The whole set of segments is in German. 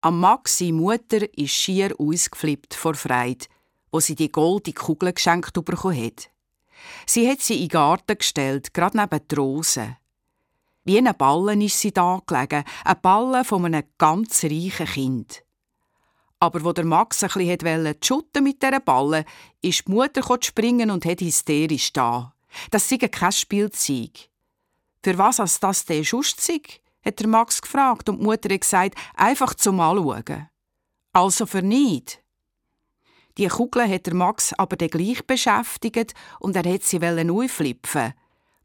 Am Maxi Mutter ist schier ausgeflippt vor Freude, wo sie die goldige Kugel geschenkt bekommen hat. Sie hat sie in den Garten gestellt, gerade neben die Rosen. Wie ein Ballen ist sie da gelegen, ein Ballen von einem ganz reichen Kind. Aber wo der Max ein bisschen schutten mit dieser Ballen, ist die Mutter springen und hat hysterisch da. Das sei kein Spielzeug. Für was als das der Schust sei? Hat der Max gefragt und die Mutter hat gesagt, einfach zum Anschauen. Also für nicht. Die Kugel hat der Max aber gleich beschäftigt und er hat sie neu flipfen.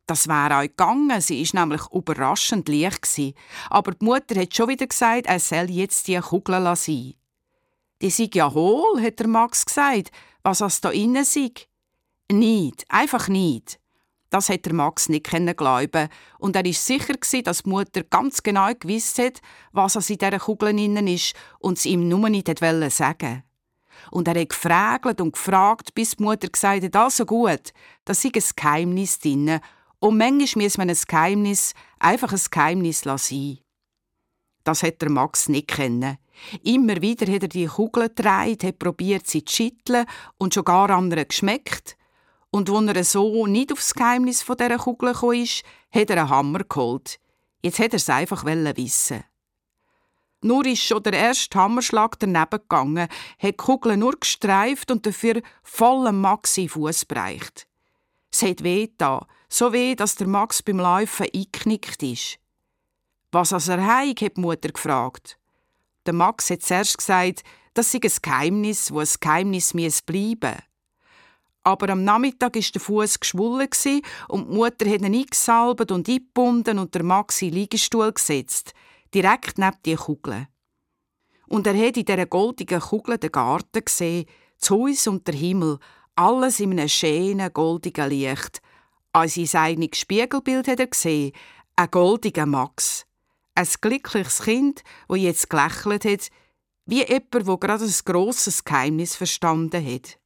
Das wäre auch gegangen, sie ist nämlich überraschend leicht. Aber die Mutter hat schon wieder gesagt, er soll jetzt die Kugel sein. Die sei ja hohl, hat der Max gesagt, was es da innen sei. Nicht, einfach nicht. Das hat der Max nicht glauben und er ist sicher dass die Mutter ganz genau gewusst hat, was in dieser Kugel innen ist und es ihm nur nicht sagen sagen. Und er hat gefragt und gefragt, bis die Mutter gesagt hat, also gut, da sei ein Geheimnis drin. Und manchmal muss man ein Geheimnis einfach ein Geheimnis lassen. Das hat der Max nicht kennen. Immer wieder hat er die Kugel gedreht, hat probiert sie zu schütteln und schon gar anderen geschmeckt. Und als er so nicht aufs Geheimnis von dieser Kugel kam, hat er einen Hammer geholt. Jetzt hat er es einfach wissen. Nur ist schon der erste Hammerschlag daneben gegangen, hat die Kugel nur gestreift und dafür voll Maxi Fuß bereicht. Es hat weh da, so weh, dass der Max beim Laufen eingeknickt ist. Was als er heig, hat die Mutter gefragt. Der Max hat zuerst gesagt, das sei ein Geheimnis, wo ein Geheimnis bleiben muss. Aber am Nachmittag war der Fuß geschwollen und die Mutter hat ihn eingesalbt und eingebunden und der Max in den Liegestuhl gesetzt, direkt neben die Kugel. Und er hat in dieser goldigen Kugel den Garten gesehen, das Haus und der Himmel, alles in einem schönen, goldigen Licht. Als sein eigenes Spiegelbild hat er gesehen, ein goldiger Max. Ein glückliches Kind, wo jetzt gelächelt hat, wie jemand, wo gerade ein grosses Geheimnis verstanden hat.